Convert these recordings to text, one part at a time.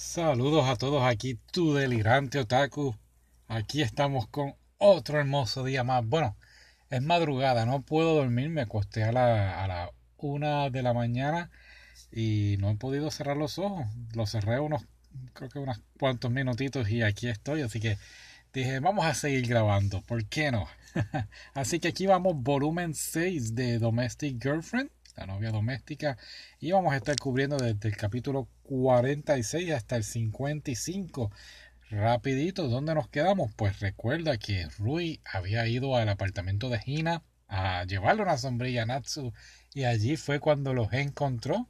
Saludos a todos aquí, tu delirante otaku. Aquí estamos con otro hermoso día más. Bueno, es madrugada, no puedo dormir, me acosté a la, a la una de la mañana y no he podido cerrar los ojos. Los cerré unos, creo que unos cuantos minutitos y aquí estoy, así que dije, vamos a seguir grabando, ¿por qué no? así que aquí vamos, volumen 6 de Domestic Girlfriend la novia doméstica. Y vamos a estar cubriendo desde el capítulo 46 hasta el 55. Rapidito, ¿dónde nos quedamos? Pues recuerda que Rui había ido al apartamento de Hina a llevarle una sombrilla a Natsu y allí fue cuando los encontró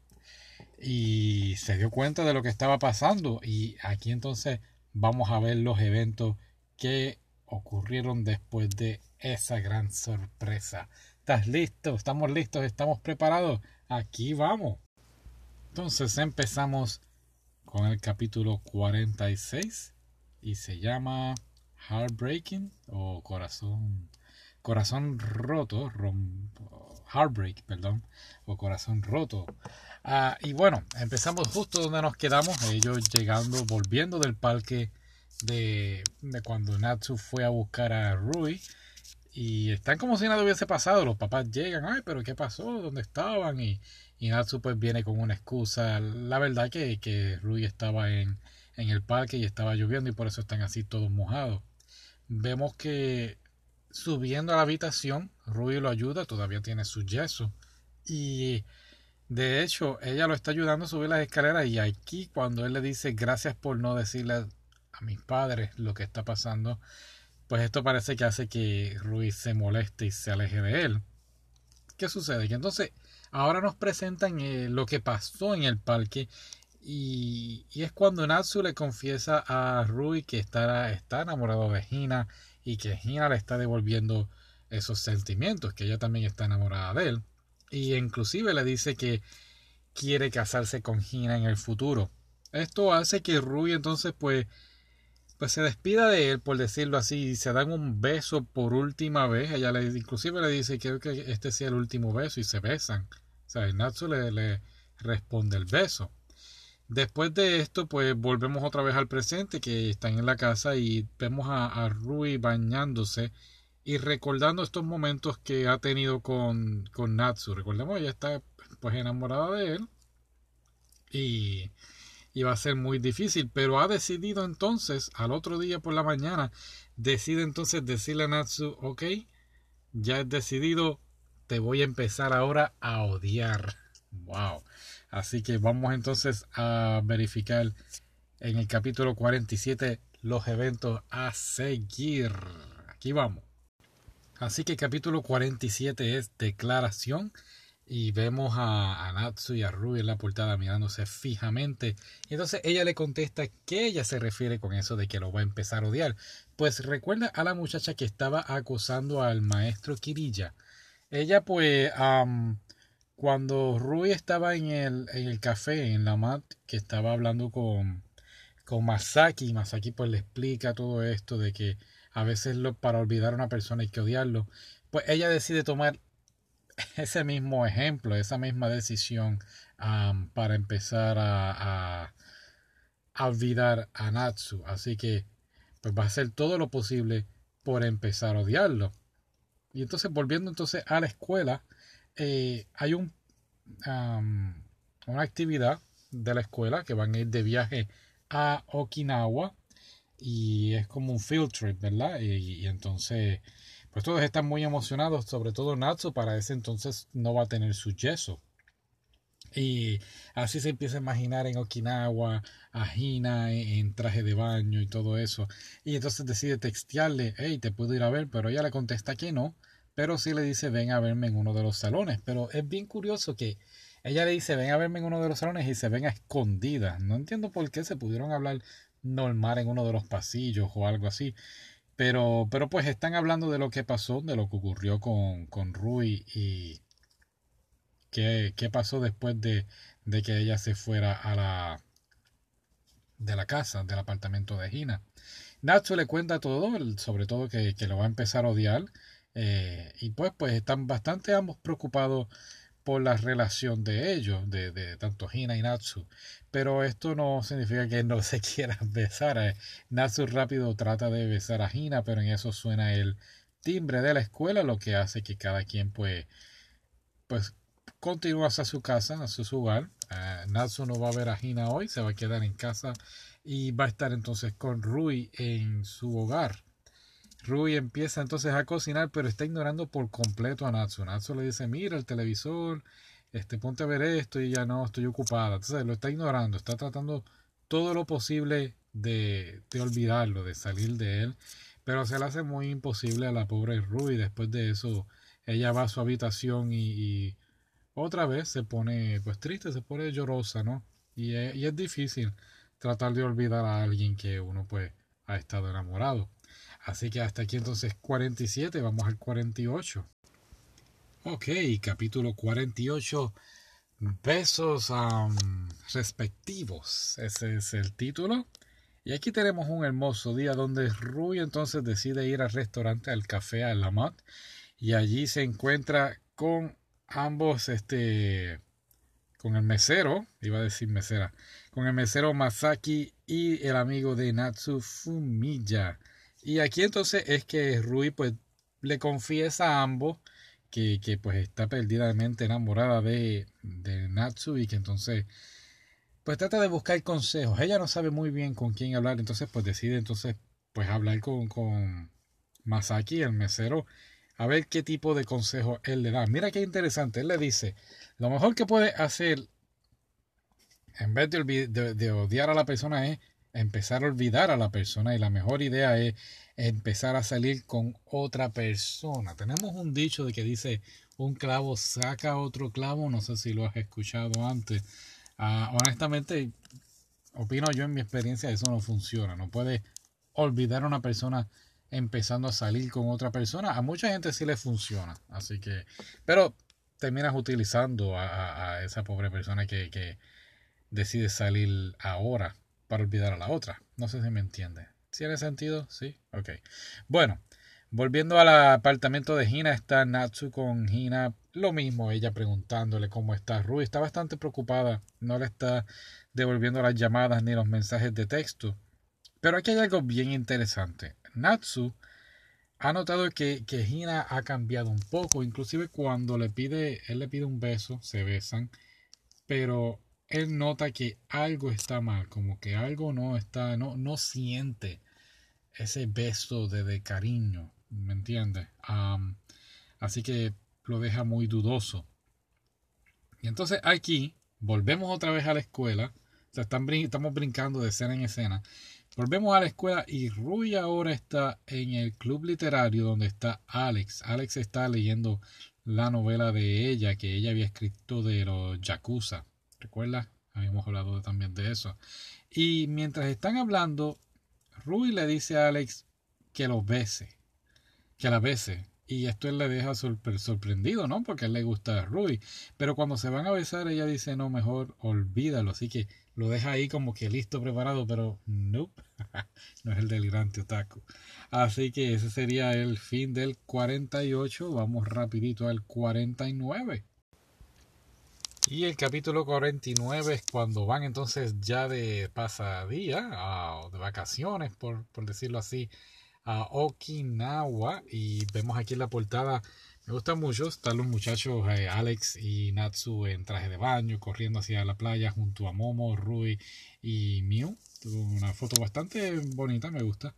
y se dio cuenta de lo que estaba pasando y aquí entonces vamos a ver los eventos que ocurrieron después de esa gran sorpresa. ¿Estás listo? ¿Estamos listos? ¿Estamos preparados? Aquí vamos. Entonces empezamos con el capítulo 46 y se llama Heartbreaking o Corazón Corazón roto, Heartbreak, perdón, o Corazón roto. Ah, y bueno, empezamos justo donde nos quedamos, ellos llegando, volviendo del parque de, de cuando Natsu fue a buscar a Rui y están como si nada hubiese pasado. Los papás llegan, ay, pero ¿qué pasó? ¿Dónde estaban? Y, y Natsu pues viene con una excusa. La verdad que, que Rui estaba en, en el parque y estaba lloviendo y por eso están así todos mojados. Vemos que subiendo a la habitación, Rui lo ayuda, todavía tiene su yeso. Y de hecho, ella lo está ayudando a subir las escaleras y aquí cuando él le dice gracias por no decirle a mis padres lo que está pasando, pues esto parece que hace que Ruiz se moleste y se aleje de él. ¿Qué sucede? Que entonces ahora nos presentan eh, lo que pasó en el parque y, es cuando Natsu le confiesa a Rui que está, enamorado de Hina y que Hina le está devolviendo esos sentimientos, que ella también está enamorada de él. Y inclusive le dice que quiere casarse con Hina en el futuro. Esto hace que Rui entonces pues pues se despida de él, por decirlo así, y se dan un beso por última vez. Ella le, inclusive le dice, quiero que este sea el último beso, y se besan. O sea, Natsu le, le responde el beso. Después de esto, pues volvemos otra vez al presente, que están en la casa y vemos a, Rui bañándose y recordando estos momentos que ha tenido con, con Natsu. Recordemos, ella está pues enamorada de él y y va a ser muy difícil, pero ha decidido entonces, al otro día por la mañana, decide entonces decirle a Natsu, ok, ya he decidido, te voy a empezar ahora a odiar. Wow. Así que vamos entonces a verificar en el capítulo 47 los eventos a seguir. Aquí vamos. Así que capítulo 47 es declaración y vemos a, Natsu y a Rui en la portada mirándose fijamente. Y entonces ella le contesta que ella se refiere con eso de que lo va a empezar a odiar. Pues recuerda a la muchacha que estaba acusando al maestro Kirilla. Ella pues cuando Rui estaba en el, en el café, en la mat, que estaba hablando con, con Masaki, Masaki pues le explica todo esto de que a veces lo, para olvidar a una persona hay que odiarlo. Pues ella decide tomar ese mismo ejemplo, esa misma decisión para empezar a, a, olvidar a Natsu. Así que pues va a hacer todo lo posible por empezar a odiarlo. Y entonces, volviendo entonces a la escuela, eh, hay un, una actividad de la escuela que van a ir de viaje a Okinawa y es como un field trip, ¿verdad? y entonces pues todos están muy emocionados, sobre todo Natsu, para ese entonces no va a tener su yeso. Y así se empieza a imaginar en Okinawa, a Hina en traje de baño y todo eso. Y entonces decide textearle, hey, te puedo ir a ver, pero ella le contesta que no, pero sí le dice, ven a verme en uno de los salones. Pero es bien curioso que ella le dice, ven a verme en uno de los salones y se ven a escondidas. No entiendo por qué se pudieron hablar normal en uno de los pasillos o algo así. Pero, pero pues están hablando de lo que pasó, de lo que ocurrió con, con Rui y qué, qué pasó después de, de, que ella se fuera a la de la casa, del apartamento de Gina. Nacho le cuenta todo, sobre todo que, que lo va a empezar a odiar. Eh, y pues, pues están bastante ambos preocupados por la relación de ellos, de, de tanto Hina y Natsu. Pero esto no significa que no se quieran besar. Eh, Natsu rápido trata de besar a Hina, pero en eso suena el timbre de la escuela, lo que hace que cada quien pues, pues continúe hacia su casa, hacia su hogar. Eh, Natsu no va a ver a Hina hoy, se va a quedar en casa y va a estar entonces con Rui en su hogar. Rui empieza entonces a cocinar, pero está ignorando por completo a Natsu. Natsu le dice, mira el televisor, este, ponte a ver esto y ya no, estoy ocupada. Entonces lo está ignorando, está tratando todo lo posible de, olvidarlo, de salir de él, pero se le hace muy imposible a la pobre Rui. Después de eso, ella va a su habitación y, otra vez se pone pues triste, se pone llorosa, ¿no? Y es, y es difícil tratar de olvidar a alguien que uno pues ha estado enamorado. Así que hasta aquí entonces 47, vamos al 48. Ok, capítulo 48, besos respectivos, ese es el título. Y aquí tenemos un hermoso día donde Rui entonces decide ir al restaurante, al café, a la mat, y allí se encuentra con ambos, este, con el mesero, iba a decir mesera, con el mesero Masaki y el amigo de Natsu Fumiya. Y aquí entonces es que Rui pues le confiesa a ambos que, que pues está perdidamente enamorada de, de Natsu y que entonces pues trata de buscar consejos. Ella no sabe muy bien con quién hablar, entonces pues decide entonces pues hablar con, con Masaki, el mesero, a ver qué tipo de consejos él le da. Mira qué interesante, él le dice, lo mejor que puede hacer en vez de, de odiar a la persona es empezar a olvidar a la persona y la mejor idea es empezar a salir con otra persona. Tenemos un dicho de que dice un clavo saca otro clavo, no sé si lo has escuchado antes. Ah, honestamente, opino yo en mi experiencia, eso no funciona. No puedes olvidar a una persona empezando a salir con otra persona. A mucha gente sí le funciona, así que, pero terminas utilizando a, esa pobre persona que, que decide salir ahora para olvidar a la otra. No sé si me entiende. ¿Tiene sentido? Sí. Ok. Bueno, volviendo al apartamento de Hina, está Natsu con Hina. Lo mismo, ella preguntándole cómo está. Rui está bastante preocupada. No le está devolviendo las llamadas ni los mensajes de texto. Pero aquí hay algo bien interesante. Natsu ha notado que, que Hina ha cambiado un poco. Inclusive cuando le pide, él le pide un beso, se besan. Pero él nota que algo está mal, como que algo no está, no, no siente ese beso de, cariño, ¿me entiendes? así que lo deja muy dudoso. Y entonces aquí volvemos otra vez a la escuela, o están, estamos brincando de escena en escena. Volvemos a la escuela y Rui ahora está en el club literario donde está Alex. Alex está leyendo la novela de ella que ella había escrito de los Yakuza. ¿Recuerda? Habíamos hablado también de eso. Y mientras están hablando, Rui le dice a Alex que lo bese, que la bese. Y esto él le deja sorprendido, ¿no? Porque él le gusta a Rui. Pero cuando se van a besar, ella dice, no, mejor olvídalo. Así que lo deja ahí como que listo, preparado, pero nope, no es el delirante otaku. Así que ese sería el fin del 48. Vamos rapidito al 49. Y el capítulo 49 es cuando van entonces ya de pasadía, o de vacaciones, por, decirlo así, a Okinawa. Y vemos aquí en la portada, me gusta mucho, están los muchachos eh, Alex y Natsu en traje de baño, corriendo hacia la playa junto a Momo, Rui y Miu. Una foto bastante bonita, me gusta.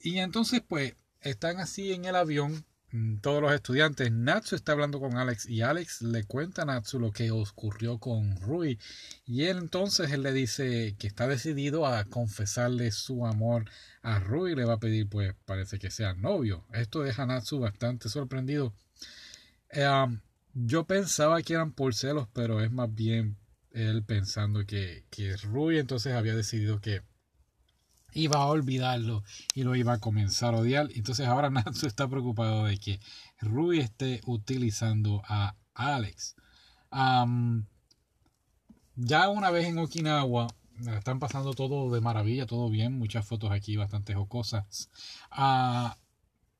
Y entonces pues están así en el avión todos los estudiantes. Natsu está hablando con Alex y Alex le cuenta a Natsu lo que ocurrió con Rui. Y él entonces le dice que está decidido a confesarle su amor a Rui. Le va a pedir, pues parece que sea novio. Esto deja a Natsu bastante sorprendido. Um, yo pensaba que eran por celos, pero es más bien él pensando que, que Rui entonces había decidido que iba a olvidarlo y lo iba a comenzar a odiar. Entonces ahora Natsu está preocupado de que Rui esté utilizando a Alex. ya una vez en Okinawa, están pasando todo de maravilla, todo bien, muchas fotos aquí bastante jocosas. Ah,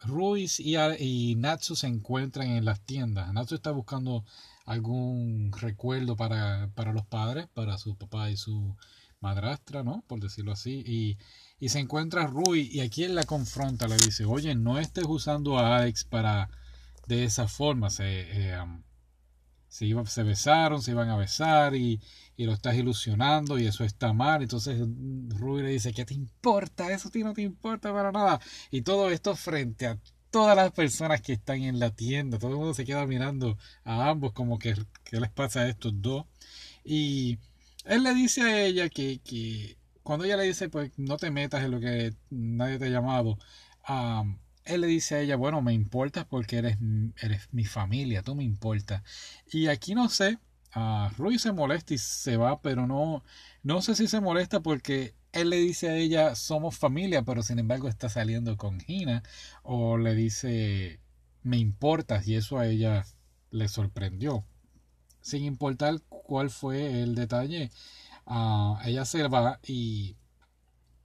Ruiz y, y Natsu se encuentran en las tiendas. Natsu está buscando algún recuerdo para, para los padres, para su papá y su madrastra, ¿no? Por decirlo así. Y, y se encuentra Rui y aquí él la confronta, le dice, oye, no estés usando a Alex para de esa forma. Se, eh, se, besaron, se iban a besar y, y, lo estás ilusionando y eso está mal. Entonces Rui le dice, ¿qué te importa? Eso a ti no te importa para nada. Y todo esto frente a todas las personas que están en la tienda. Todo el mundo se queda mirando a ambos como que qué les pasa a estos dos. Y él le dice a ella que, que cuando ella le dice, pues no te metas en lo que nadie te ha llamado, él le dice a ella, bueno, me importas porque eres, eres mi familia, tú me importas. Y aquí no sé, uh, Rui se molesta y se va, pero no, no sé si se molesta porque él le dice a ella, somos familia, pero sin embargo está saliendo con Gina, o le dice, me importas, y eso a ella le sorprendió. Sin importar cuál fue el detalle, uh, ella se va y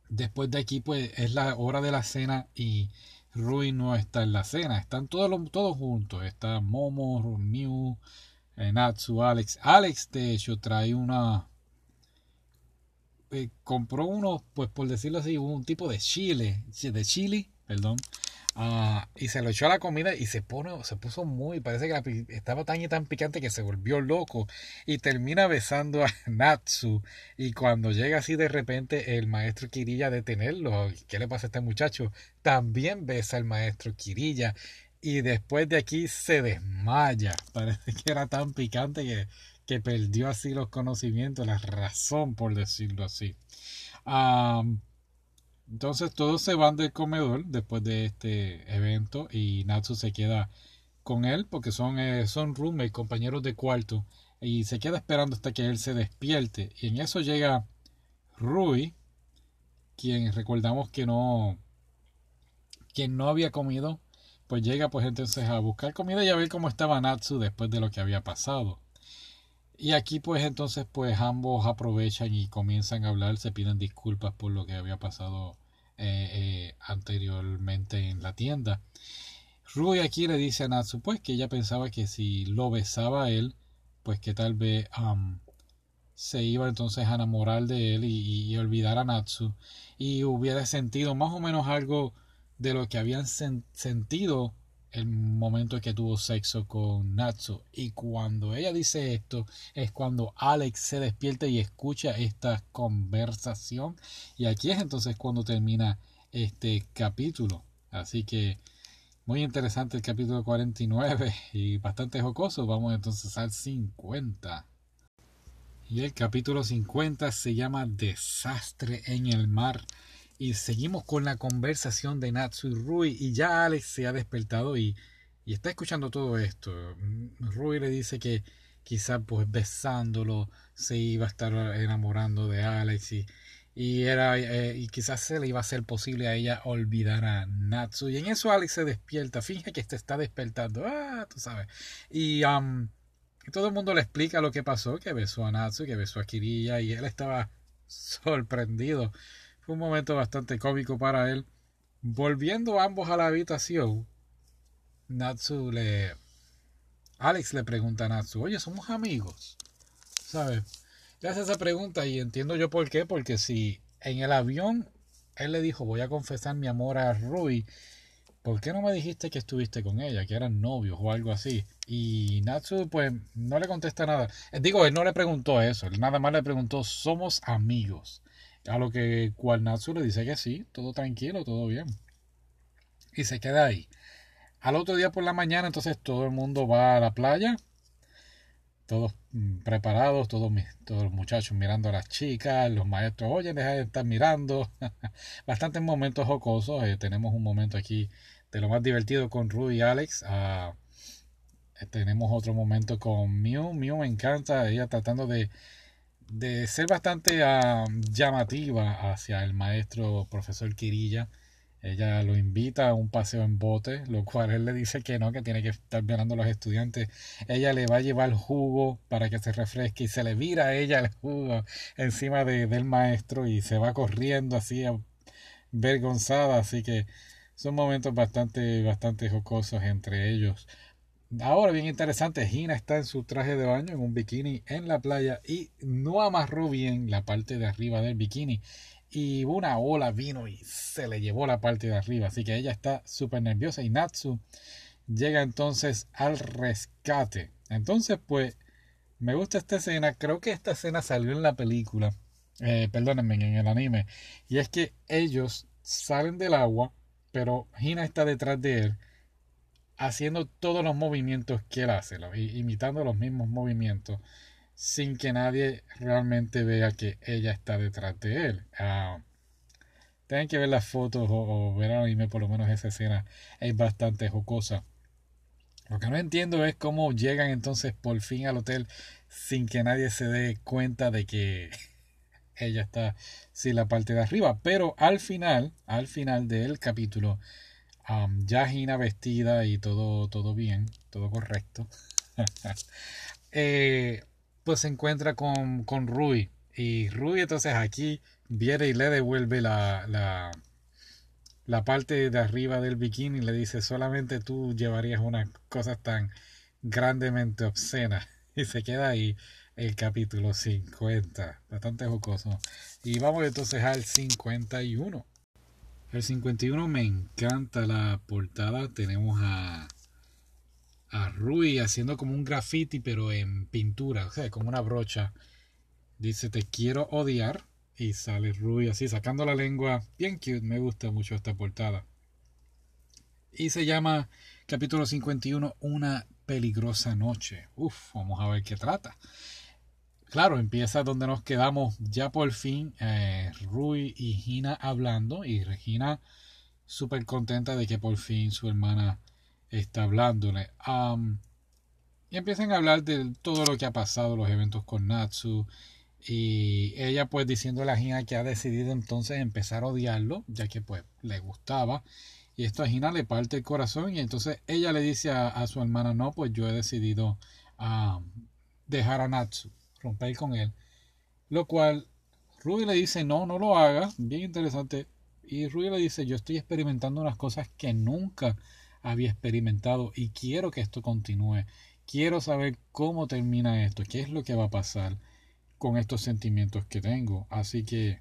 después de aquí pues es la hora de la cena y Rui no está en la cena, están todos, todos juntos, está Momo, Mew, eh, Natsu, Alex. Alex de hecho trae una eh, compró uno, pues por decirlo así, un tipo de chile, de chili, perdón, ah, y se lo echó a la comida y se pone, se puso muy, parece que estaba tan y tan picante que se volvió loco y termina besando a Natsu y cuando llega así de repente el maestro Kirilla detenerlo, ¿qué le pasa a este muchacho? También besa al maestro Kirilla y después de aquí se desmaya, parece que era tan picante que que perdió así los conocimientos, la razón, por decirlo así. Entonces todos se van del comedor después de este evento y Natsu se queda con él porque son, eh, son roommates, compañeros de cuarto y se queda esperando hasta que él se despierte. Y en eso llega Rui quien recordamos que no quien no había comido. Pues llega pues entonces a buscar comida y a ver cómo estaba Natsu después de lo que había pasado y aquí pues entonces pues ambos aprovechan y comienzan a hablar, se piden disculpas por lo que había pasado eh, eh, anteriormente en la tienda. Rui aquí le dice a Natsu pues que ella pensaba que si lo besaba a él, pues que tal vez se iba entonces a enamorar de él y, olvidar a Natsu y hubiera sentido más o menos algo de lo que habían sentido el momento que tuvo sexo con Natsu. Y cuando ella dice esto, es cuando Alex se despierta y escucha esta conversación. Y aquí es entonces cuando termina este capítulo. Así que muy interesante el capítulo 49 y bastante jocoso. Vamos entonces al 50. Y el capítulo 50 se llama Desastre en el mar. Y seguimos con la conversación de Natsu y Rui. Y ya Alex se ha despertado y, y está escuchando todo esto. Rui le dice que quizá pues besándolo se iba a estar enamorando de Alex y, y era eh, y quizás se le iba a ser posible a ella olvidar a Natsu y en eso Alex se despierta finge que se está despertando ah tú sabes y, um, todo el mundo le explica lo que pasó que besó a Natsu que besó a Kirilla y él estaba sorprendido fue un momento bastante cómico para él. Volviendo ambos a la habitación, Natsu le... Alex le pregunta a Natsu, oye, somos amigos. ¿Sabes? Le hace esa pregunta y entiendo yo por qué, porque si en el avión él le dijo, voy a confesar mi amor a Rui, ¿por qué no me dijiste que estuviste con ella, que eran novios o algo así? Y Natsu pues no le contesta nada. Eh, digo, él no le preguntó eso, él nada más le preguntó, somos amigos. A lo que Natsu le dice que sí, todo tranquilo, todo bien. Y se queda ahí. Al otro día por la mañana, entonces todo el mundo va a la playa. Todos mm, preparados, todos, todos los muchachos mirando a las chicas, los maestros, oye, deja de estar mirando. Bastantes momentos jocosos. Eh, tenemos un momento aquí de lo más divertido con Rudy y Alex. Ah, eh, tenemos otro momento con Mew. Mew me encanta, ella tratando de de ser bastante ah, llamativa hacia el maestro profesor Quirilla. Ella lo invita a un paseo en bote, lo cual él le dice que no, que tiene que estar mirando a los estudiantes. Ella le va a llevar jugo para que se refresque y se le vira a ella el jugo encima de, del maestro y se va corriendo así vergonzada. Así que son momentos bastante, bastante jocosos entre ellos. Ahora, bien interesante, Gina está en su traje de baño, en un bikini en la playa y no amarró bien la parte de arriba del bikini. Y una ola vino y se le llevó la parte de arriba. Así que ella está súper nerviosa y Natsu llega entonces al rescate. Entonces, pues, me gusta esta escena. Creo que esta escena salió en la película. Eh, perdónenme, en el anime. Y es que ellos salen del agua, pero Hina está detrás de él, haciendo todos los movimientos que él hace, imitando los mismos movimientos, sin que nadie realmente vea que ella está detrás de él. Ah, tienen que ver las fotos o, o ver el anime, por lo menos esa escena es bastante jocosa. Lo que no entiendo es cómo llegan entonces por fin al hotel sin que nadie se dé cuenta de que ella está sin la parte de arriba. Pero al final, al final del capítulo, ya Gina vestida y todo, todo bien, todo correcto, eh, pues se encuentra con, con Rui. Y Rui entonces aquí viene y le devuelve la, la, la parte de arriba del bikini le dice solamente tú llevarías unas cosas tan grandemente obscenas y se queda ahí el capítulo 50 bastante jocoso. Y vamos entonces al 51 el 51 me encanta la portada tenemos a a Rui haciendo como un graffiti pero en pintura o sea como una brocha dice te quiero odiar y sale Rui así sacando la lengua. Bien cute, me gusta mucho esta portada. Y se llama capítulo 51, Una peligrosa noche. Uf, vamos a ver qué trata. Claro, empieza donde nos quedamos ya por fin eh, Rui y Gina hablando y Regina súper contenta de que por fin su hermana está hablándole. y empiezan a hablar de todo lo que ha pasado, los eventos con Natsu, y ella pues diciéndole a Gina que ha decidido entonces empezar a odiarlo, ya que pues le gustaba. Y esto a Gina le parte el corazón y entonces ella le dice a, su hermana, no, pues yo he decidido ah, dejar a Natsu, romper con él. Lo cual Ruby le dice, no, no lo hagas, bien interesante. Y Ruby le dice, yo estoy experimentando unas cosas que nunca había experimentado y quiero que esto continúe. Quiero saber cómo termina esto, qué es lo que va a pasar con estos sentimientos que tengo. Así que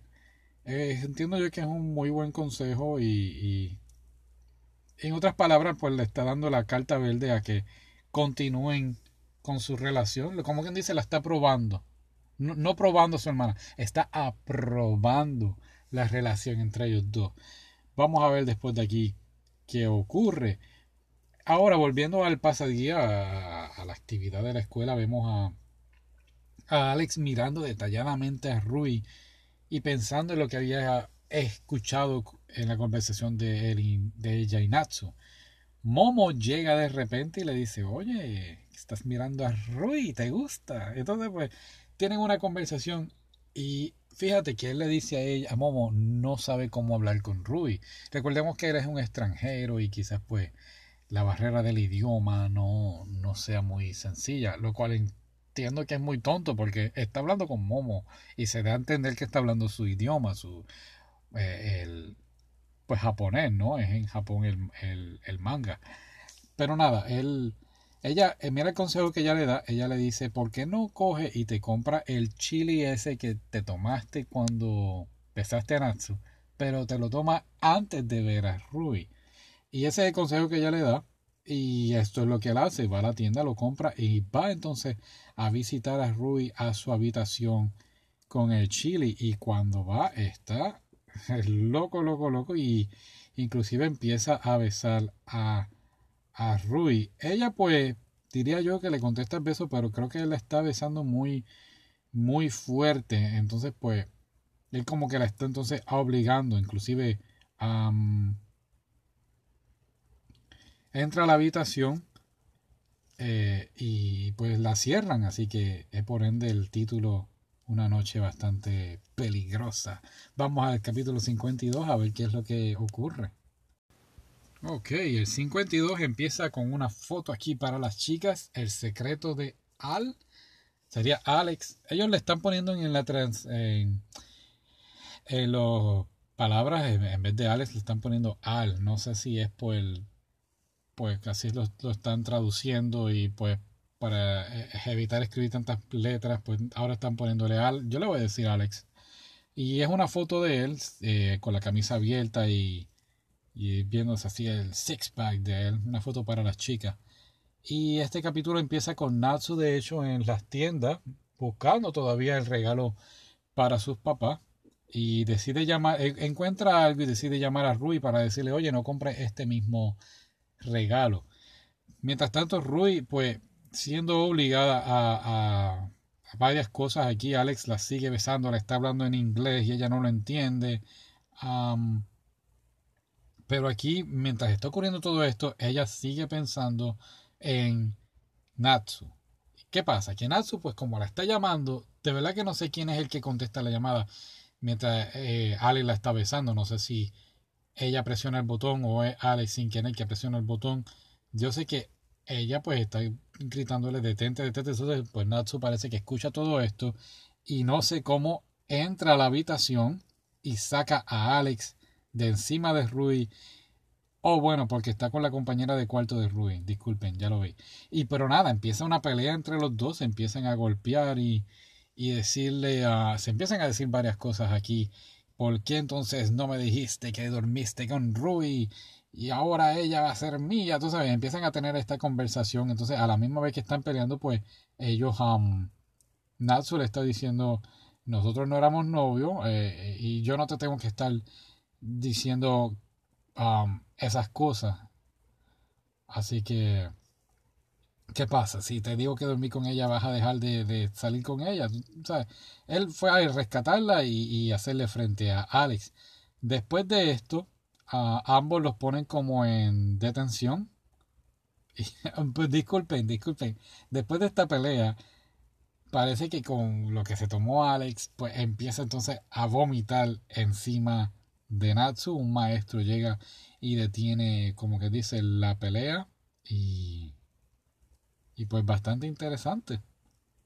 eh, entiendo yo que es un muy buen consejo y, en otras palabras pues le está dando la carta verde a que continúen con su relación. Como quien dice, la está probando. No, no probando a su hermana, está aprobando la relación entre ellos dos. Vamos a ver después de aquí qué ocurre. Ahora, volviendo al pasadía, a, a la actividad de la escuela, vemos a, a Alex mirando detalladamente a Rui y pensando en lo que había escuchado en la conversación de, él de ella y Natsu. Momo llega de repente y le dice, oye, estás mirando a Rui, ¿te gusta? Entonces, pues, tienen una conversación y fíjate que él le dice a ella, a Momo, no sabe cómo hablar con Rui. Recordemos que él es un extranjero y quizás, pues, la barrera del idioma no, no sea muy sencilla, lo cual entiendo que es muy tonto porque está hablando con Momo y se da a entender que está hablando su idioma, su eh, el pues japonés, ¿no? Es en Japón el, el, manga. Pero nada, él ella, eh, mira el consejo que ella le da, ella le dice, ¿por qué no coge y te compra el chili ese que te tomaste cuando pesaste a Natsu, pero te lo toma antes de ver a Rui? Y ese es el consejo que ella le da. Y esto es lo que él hace, va a la tienda, lo compra y va entonces a visitar a Rui a su habitación con el chili y cuando va está loco, loco, loco y inclusive empieza a besar a, a Rui. Ella pues diría yo que le contesta el beso, pero creo que él la está besando muy, muy fuerte. Entonces pues él como que la está entonces obligando, inclusive a entra a la habitación eh, y pues la cierran, así que es por ende el título una noche bastante peligrosa. Vamos al capítulo 52 a ver qué es lo que ocurre. Ok, el 52 empieza con una foto aquí para las chicas, el secreto de Al, sería Alex. Ellos le están poniendo en la trans, en, los palabras, en vez de Alex le están poniendo al. No sé si es por el, pues así lo, lo están traduciendo y pues para eh, evitar escribir tantas letras, pues ahora están poniéndole al. Yo le voy a decir Alex. Y es una foto de él eh, con la camisa abierta y, y viéndose así el six pack de él, una foto para las chicas. Y este capítulo empieza con Natsu, de hecho, en las tiendas, buscando todavía el regalo para sus papás. Y decide llamar, encuentra algo y decide llamar a Rui para decirle, oye, no compre este mismo regalo. Mientras tanto, Rui, pues, siendo obligada a, a, varias cosas aquí, Alex la sigue besando, la está hablando en inglés y ella no lo entiende. Pero aquí, mientras está ocurriendo todo esto, ella sigue pensando en Natsu. ¿Qué pasa? Que Natsu, pues como la está llamando, de verdad que no sé quién es el que contesta la llamada mientras eh, Alex la está besando. No sé si ella presiona el botón o es Alex sin querer que presiona el botón. Yo sé que ella pues está gritándole detente, detente. Entonces pues Natsu parece que escucha todo esto y no sé cómo entra a la habitación y saca a Alex de encima de Rui Oh, bueno, porque está con la compañera de cuarto de Rui. Disculpen, ya lo vi. Y pero nada, empieza una pelea entre los dos, se empiezan a golpear y, y decirle, a, se empiezan a decir varias cosas aquí. ¿Por qué entonces no me dijiste que dormiste con Rui? Y ahora ella va a ser mía. Tú sabes, empiezan a tener esta conversación. Entonces, a la misma vez que están peleando, pues ellos, um, Natsu le está diciendo, nosotros no éramos novios eh, y yo no te tengo que estar diciendo um, esas cosas. Así que, ¿qué pasa? Si te digo que dormí con ella, vas a dejar de, salir con ella. Él fue a rescatarla y, hacerle frente a Alex. Después de esto, ambos los ponen como en detención. pues disculpen, disculpen. Después de esta pelea, parece que con lo que se tomó Alex, pues empieza entonces a vomitar encima de Natsu. Un maestro llega y detiene, como que dice, la pelea y, y pues bastante interesante.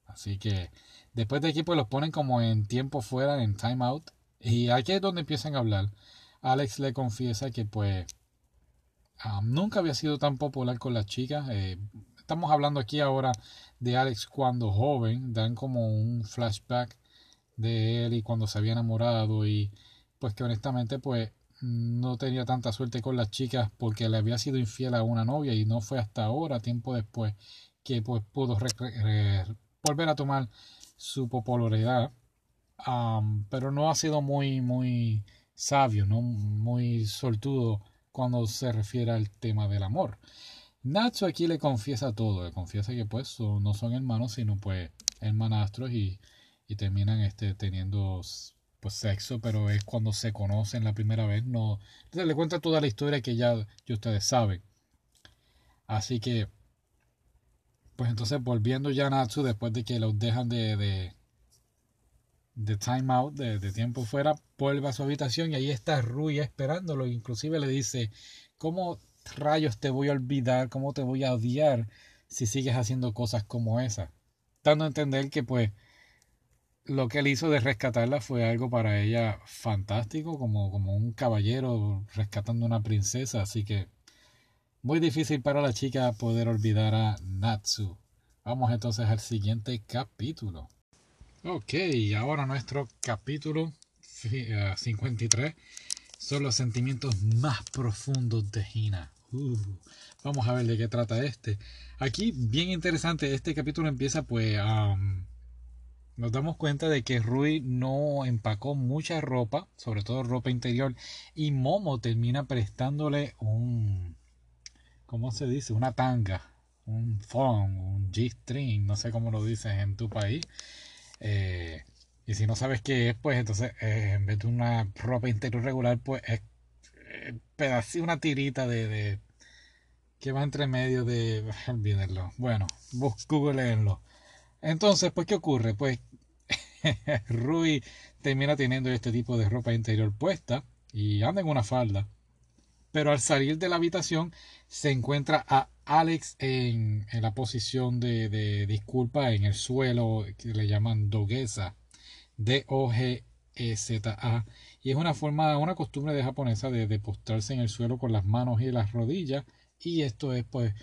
Así que después de aquí pues los ponen como en tiempo fuera, en time out. Y aquí es donde empiezan a hablar. Alex le confiesa que pues nunca había sido tan popular con las chicas. Eh, estamos hablando aquí ahora de Alex cuando joven. Dan como un flashback de él y cuando se había enamorado y pues que honestamente pues no tenía tanta suerte con las chicas porque le había sido infiel a una novia y no fue hasta ahora, tiempo después, que pues pudo volver a tomar su popularidad. pero no ha sido muy, muy sabio, ¿no? muy soltudo cuando se refiere al tema del amor. Nacho aquí le confiesa todo, le confiesa que pues no son hermanos, sino pues hermanastros y, y terminan este, teniendo pues sexo, pero es cuando se conocen la primera vez, no. Entonces le cuenta toda la historia que ya, ustedes saben. Así que, pues entonces volviendo ya a Natsu después de que los dejan de, de, de time out, de, de, tiempo fuera, vuelve a su habitación y ahí está Rui esperándolo. Inclusive le dice, ¿cómo rayos te voy a olvidar? ¿Cómo te voy a odiar si sigues haciendo cosas como esa? Dando a entender que pues lo que él hizo de rescatarla fue algo para ella fantástico, como, como un caballero rescatando una princesa, así que muy difícil para la chica poder olvidar a Natsu. Vamos entonces al siguiente capítulo. Ok, ahora nuestro capítulo 53 eh, son los sentimientos más profundos de Hina. Uh, vamos a ver de qué trata este. Aquí, bien interesante, este capítulo empieza pues a nos damos cuenta de que Rui no empacó mucha ropa, sobre todo ropa interior, y Momo termina prestándole un, ¿cómo se dice? Una tanga, un phone, un G-string, no sé cómo lo dices en tu país. Eh, y si no sabes qué es, pues entonces eh, en vez de una ropa interior regular, pues es eh, una tirita de, de, que va entre medio de, olvídenlo. Bueno, googleenlo. Entonces, pues, ¿qué ocurre? Pues Rui termina teniendo este tipo de ropa interior puesta y anda en una falda. Pero al salir de la habitación se encuentra a Alex en, la posición de, disculpa en el suelo que le llaman doguesa. D-O-G-E-Z-A. Y es una forma, una costumbre de japonesa de, de postrarse en el suelo con las manos y las rodillas. Y esto es pues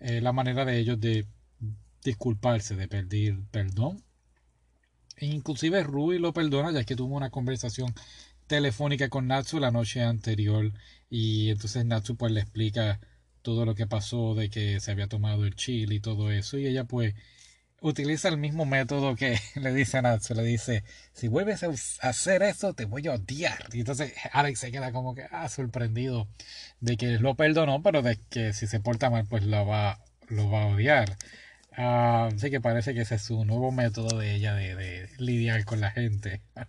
eh, la manera de ellos de disculparse, de pedir perdón. Inclusive Rui lo perdona ya que tuvo una conversación telefónica con Natsu la noche anterior y entonces Natsu pues le explica todo lo que pasó de que se había tomado el chile y todo eso y ella pues utiliza el mismo método que le dice a Natsu, le dice si vuelves a hacer eso te voy a odiar y entonces Alex se queda como que ah, sorprendido de que lo perdonó pero de que si se porta mal pues va, lo va a odiar así que parece que ese es su nuevo método de ella de, de lidiar con la gente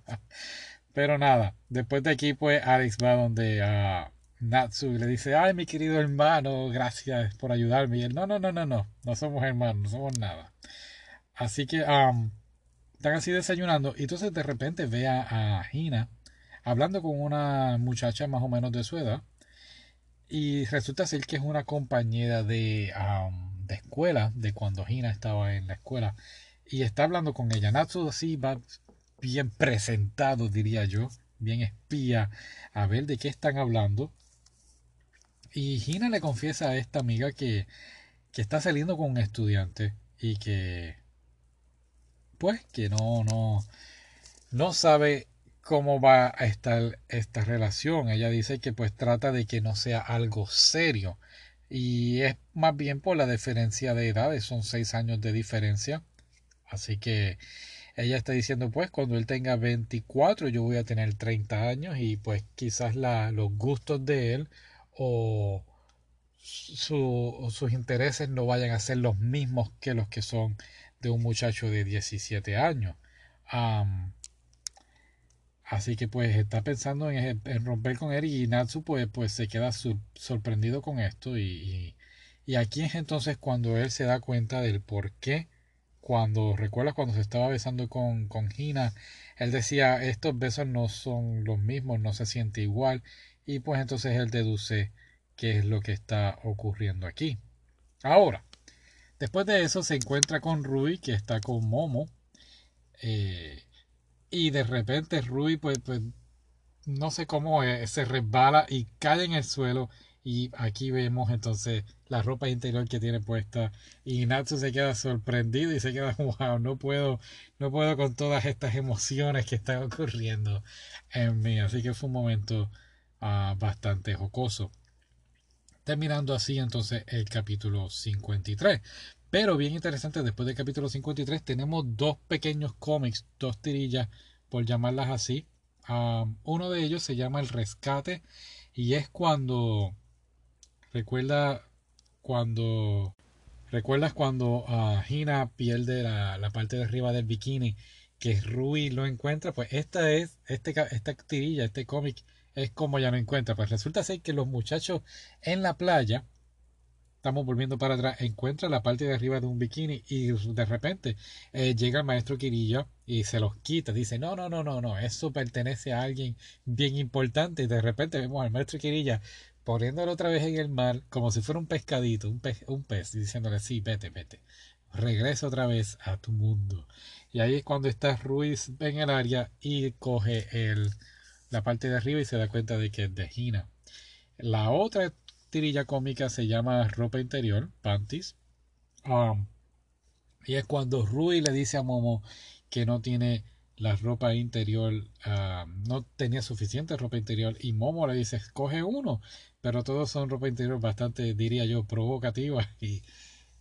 Pero nada, después de aquí, pues Alex va donde a Natsu y le dice: Ay, mi querido hermano, gracias por ayudarme. Y él: No, no, no, no, no, no somos hermanos, no somos nada. Así que um, están así desayunando. Y entonces de repente ve a, Hina hablando con una muchacha más o menos de su edad. Y resulta ser que es una compañera de, de escuela, de cuando Hina estaba en la escuela. Y está hablando con ella. Natsu así va bien presentado, diría yo, bien espía, a ver de qué están hablando. Y Gina le confiesa a esta amiga que, que está saliendo con un estudiante y que, pues, que no, no, no sabe cómo va a estar esta relación. Ella dice que pues trata de que no sea algo serio. Y es más bien por la diferencia de edades, son seis años de diferencia. Así que ella está diciendo pues cuando él tenga 24 yo voy a tener 30 años y pues quizás la, los gustos de él o, sus intereses no vayan a ser los mismos que los que son de un muchacho de 17 años. Así que pues está pensando en, romper con él y Natsu pues, pues se queda sorprendido con esto y, y, aquí es entonces cuando él se da cuenta del por qué. Cuando recuerdas cuando se estaba besando con, con Gina, él decía estos besos no son los mismos, no se siente igual y pues entonces él deduce qué es lo que está ocurriendo aquí. Ahora, después de eso se encuentra con Rui que está con Momo. Eh, y de repente Rui pues, pues no sé cómo eh, se resbala y cae en el suelo y aquí vemos entonces la ropa interior que tiene puesta. Y Natsu se queda sorprendido y se queda wow no puedo no puedo con todas estas emociones que están ocurriendo en mí así que fue un momento ah, bastante jocoso. Terminando así entonces el capítulo 53 pero bien interesante después del capítulo 53 tenemos dos pequeños cómics dos tirillas por llamarlas así ah, uno de ellos se llama el rescate y es cuando Recuerda cuando ¿Recuerdas cuando uh, Hina pierde la, la, parte de arriba del bikini que Rui lo encuentra? Pues esta es, este, esta tirilla, este cómic es como ya lo encuentra. Pues resulta ser que los muchachos en la playa, estamos volviendo para atrás, encuentran la parte de arriba de un bikini y de repente eh, llega el maestro Kirilla y se los quita. Dice, no, no, no, no, no, eso pertenece a alguien bien importante. Y de repente vemos al maestro Kirilla poniéndolo otra vez en el mar como si fuera un pescadito, un pez, un pez y diciéndole, sí, vete, vete, regresa otra vez a tu mundo. Y ahí es cuando está Ruiz en el área y coge el, la parte de arriba y se da cuenta de que es de Gina. La otra tirilla cómica se llama ropa interior, panties. Um, y es cuando Rui le dice a Momo que no tiene la ropa interior, um, no tenía suficiente ropa interior y Momo le dice, coge uno pero todos son ropa interior bastante, diría yo, provocativas. Y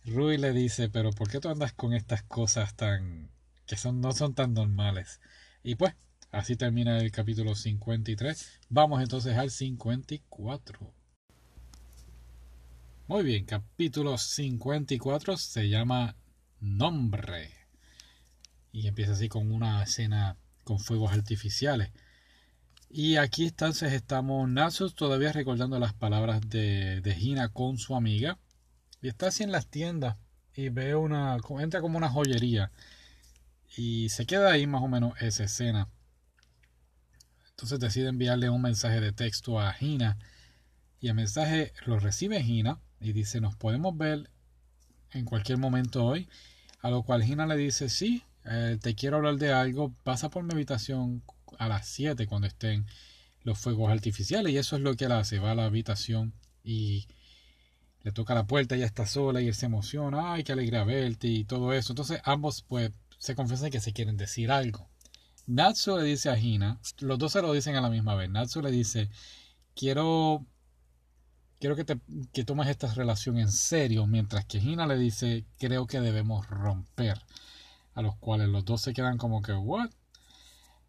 Rui le dice, pero ¿por qué tú andas con estas cosas tan que son, no son tan normales? Y pues, así termina el capítulo 53. Vamos entonces al 54. Muy bien, capítulo 54 se llama Nombre. Y empieza así con una escena con fuegos artificiales. Y aquí entonces estamos Natsu todavía recordando las palabras de, de Hina con su amiga. Y está así en las tiendas y ve una. entra como una joyería. Y se queda ahí más o menos esa escena. Entonces decide enviarle un mensaje de texto a Hina. Y el mensaje lo recibe Hina y dice: Nos podemos ver en cualquier momento hoy. A lo cual Hina le dice: Sí, eh, te quiero hablar de algo. Pasa por mi habitación a las 7 cuando estén los fuegos artificiales y eso es lo que él hace, va a la habitación y le toca la puerta, ella está sola y él se emociona, ay, qué alegría verte y todo eso. Entonces ambos pues se confiesan que se quieren decir algo. Natsu le dice a Hina, los dos se lo dicen a la misma vez. Natsu le dice, quiero, quiero que, te, que tomes esta relación en serio, mientras que Hina le dice, creo que debemos romper. A los cuales los dos se quedan como que, ¿what?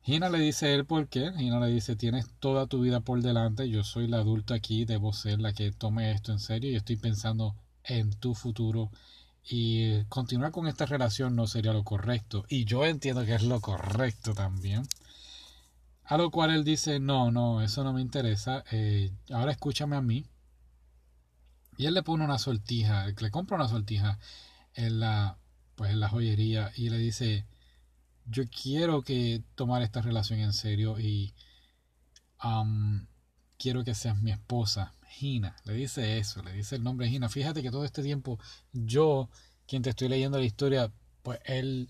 Gina le dice él por qué. Gina le dice, tienes toda tu vida por delante, yo soy la adulta aquí, debo ser la que tome esto en serio y estoy pensando en tu futuro y continuar con esta relación no sería lo correcto. Y yo entiendo que es lo correcto también. A lo cual él dice, no, no, eso no me interesa, eh, ahora escúchame a mí. Y él le pone una sortija, le compra una sortija en la, pues en la joyería y le dice, yo quiero que tomar esta relación en serio y quiero que seas mi esposa, Gina. Le dice eso, le dice el nombre Gina. Fíjate que todo este tiempo yo, quien te estoy leyendo la historia, pues él,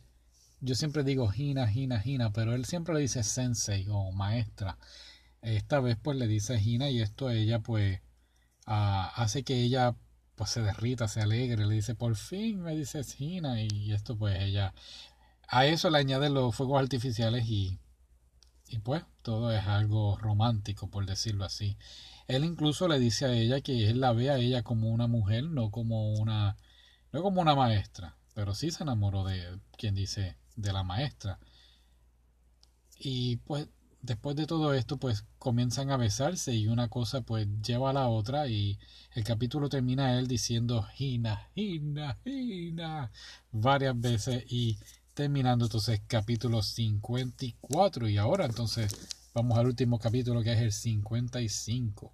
yo siempre digo Gina, Gina, Gina, pero él siempre le dice sensei o maestra. Esta vez pues le dice Gina y esto ella pues hace que ella pues se derrita, se alegre, le dice por fin me dices Gina y esto pues ella a eso le añaden los fuegos artificiales y, y pues todo es algo romántico, por decirlo así. Él incluso le dice a ella que él la ve a ella como una mujer, no como una, no como una maestra, pero sí se enamoró de quien dice de la maestra. Y pues después de todo esto pues comienzan a besarse y una cosa pues lleva a la otra y el capítulo termina él diciendo Gina, Gina, Gina varias veces y terminando entonces capítulo 54 y ahora entonces vamos al último capítulo que es el 55.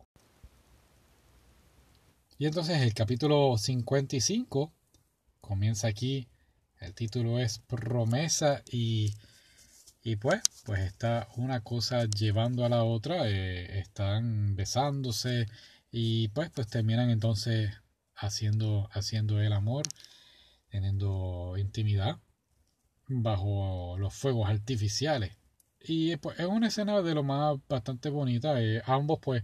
Y entonces el capítulo 55 comienza aquí, el título es promesa y, y pues, pues está una cosa llevando a la otra, eh, están besándose y pues, pues terminan entonces haciendo, haciendo el amor, teniendo intimidad bajo los fuegos artificiales. Y pues, es una escena de lo más bastante bonita. Eh, ambos pues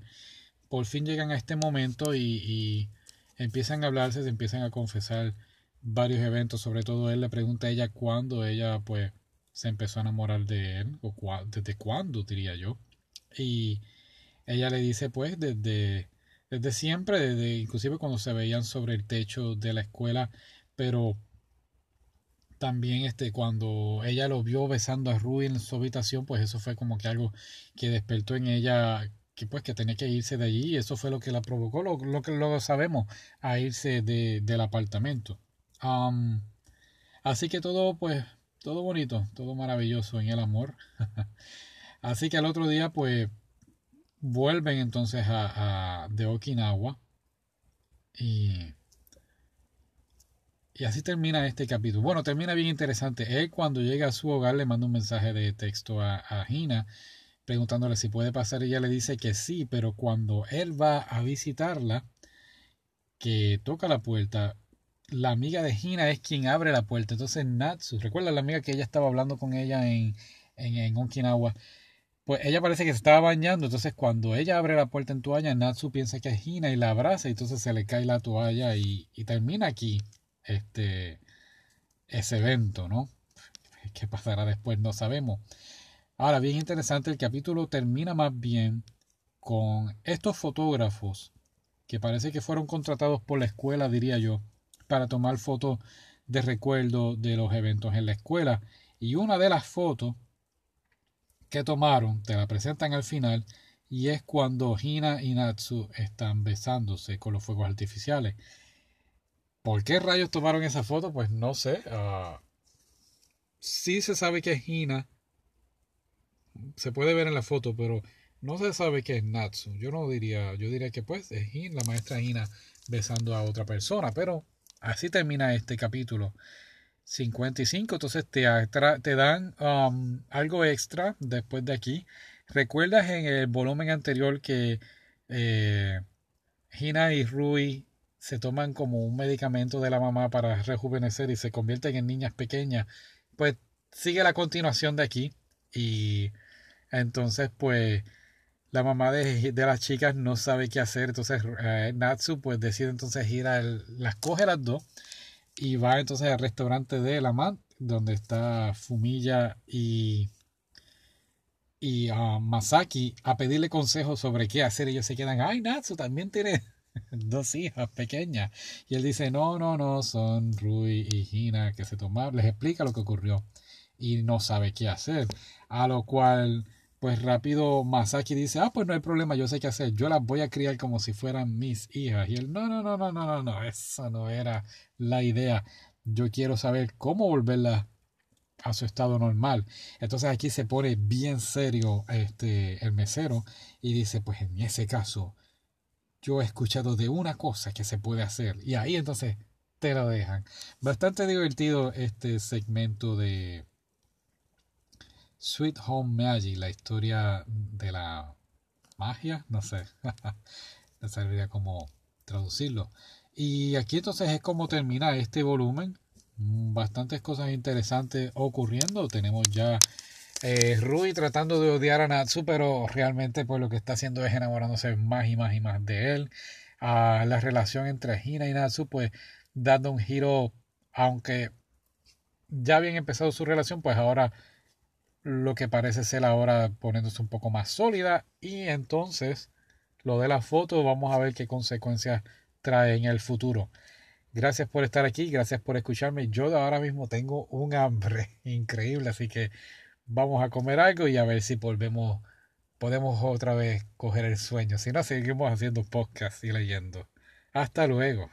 por fin llegan a este momento y, empiezan a hablarse, se empiezan a confesar varios eventos. Sobre todo él le pregunta a ella cuándo ella pues se empezó a enamorar de él, o desde cuándo diría yo. Y ella le dice pues desde, desde siempre, desde inclusive cuando se veían sobre el techo de la escuela, pero también este cuando ella lo vio besando a Rui en su habitación pues eso fue como que algo que despertó en ella que pues que tenía que irse de allí y eso fue lo que la provocó lo, lo que luego sabemos a irse de, del apartamento así que todo pues todo bonito todo maravilloso en el amor así que al otro día pues vuelven entonces a, de Okinawa y y así termina este capítulo. Bueno, termina bien interesante. Él cuando llega a su hogar le manda un mensaje de texto a, a Gina preguntándole si puede pasar. Ella le dice que sí, pero cuando él va a visitarla, que toca la puerta, la amiga de Gina es quien abre la puerta. Entonces Natsu, recuerda la amiga que ella estaba hablando con ella en, en, en Okinawa, pues ella parece que se estaba bañando, entonces cuando ella abre la puerta en toalla, Natsu piensa que es Gina y la abraza, y entonces se le cae la toalla y, y termina aquí este, ese evento, ¿no? ¿Qué pasará después? No sabemos. Ahora, bien interesante, el capítulo termina más bien con estos fotógrafos que parece que fueron contratados por la escuela, diría yo, para tomar fotos de recuerdo de los eventos en la escuela. Y una de las fotos que tomaron, te la presentan al final, y es cuando Hina y Natsu están besándose con los fuegos artificiales. ¿Por qué rayos tomaron esa foto? Pues no sé. Uh, sí se sabe que es Hina. Se puede ver en la foto, pero no se sabe que es Natsu. Yo no diría, yo diría que pues es Hina, la maestra Hina besando a otra persona. Pero así termina este capítulo 55. Entonces te, dan um, algo extra después de aquí. ¿Recuerdas en el volumen anterior que eh, Hina y Rui se toman como un medicamento de la mamá para rejuvenecer y se convierten en niñas pequeñas, pues sigue la continuación de aquí y Entonces, pues, la mamá de, de las chicas no sabe qué hacer. Entonces, eh, Natsu, pues, decide entonces ir a... las coge las dos y va entonces al restaurante de la man, donde está Fumilla y y a Masaki a pedirle consejos sobre qué hacer. Ellos se quedan, ay, Natsu también tiene dos hijas pequeñas. Y él dice, no, no, no, son Rui y Hina que se tomaron. Les explica lo que ocurrió y no sabe qué hacer. A lo cual, pues rápido Masaki dice, ah, pues no hay problema, yo sé qué hacer. Yo las voy a criar como si fueran mis hijas. Y él, no, no, no, no, no, no, no, esa no era la idea. Yo quiero saber cómo volverlas a su estado normal. Entonces aquí se pone bien serio este, el mesero y dice, pues en ese caso, yo he escuchado de una cosa que se puede hacer. Y ahí entonces te lo dejan. Bastante divertido este segmento de Sweet Home Magic, la historia de la magia, no sé, no sabría cómo traducirlo. Y aquí entonces es como termina este volumen bastantes cosas interesantes ocurriendo. Tenemos ya eh, Rui tratando de odiar a Natsu, pero realmente pues lo que está haciendo es enamorándose más y más y más de él. a la relación entre Hina y Natsu pues dando un giro, aunque ya habían empezado su relación, pues ahora lo que parece ser ahora poniéndose un poco más sólida y entonces lo de la foto vamos a ver qué consecuencias trae en el futuro. Gracias por estar aquí, gracias por escucharme. Yo ahora mismo tengo un hambre increíble, así que vamos a comer algo y a ver si volvemos, podemos otra vez coger el sueño. Si no, seguimos haciendo podcast y leyendo. Hasta luego.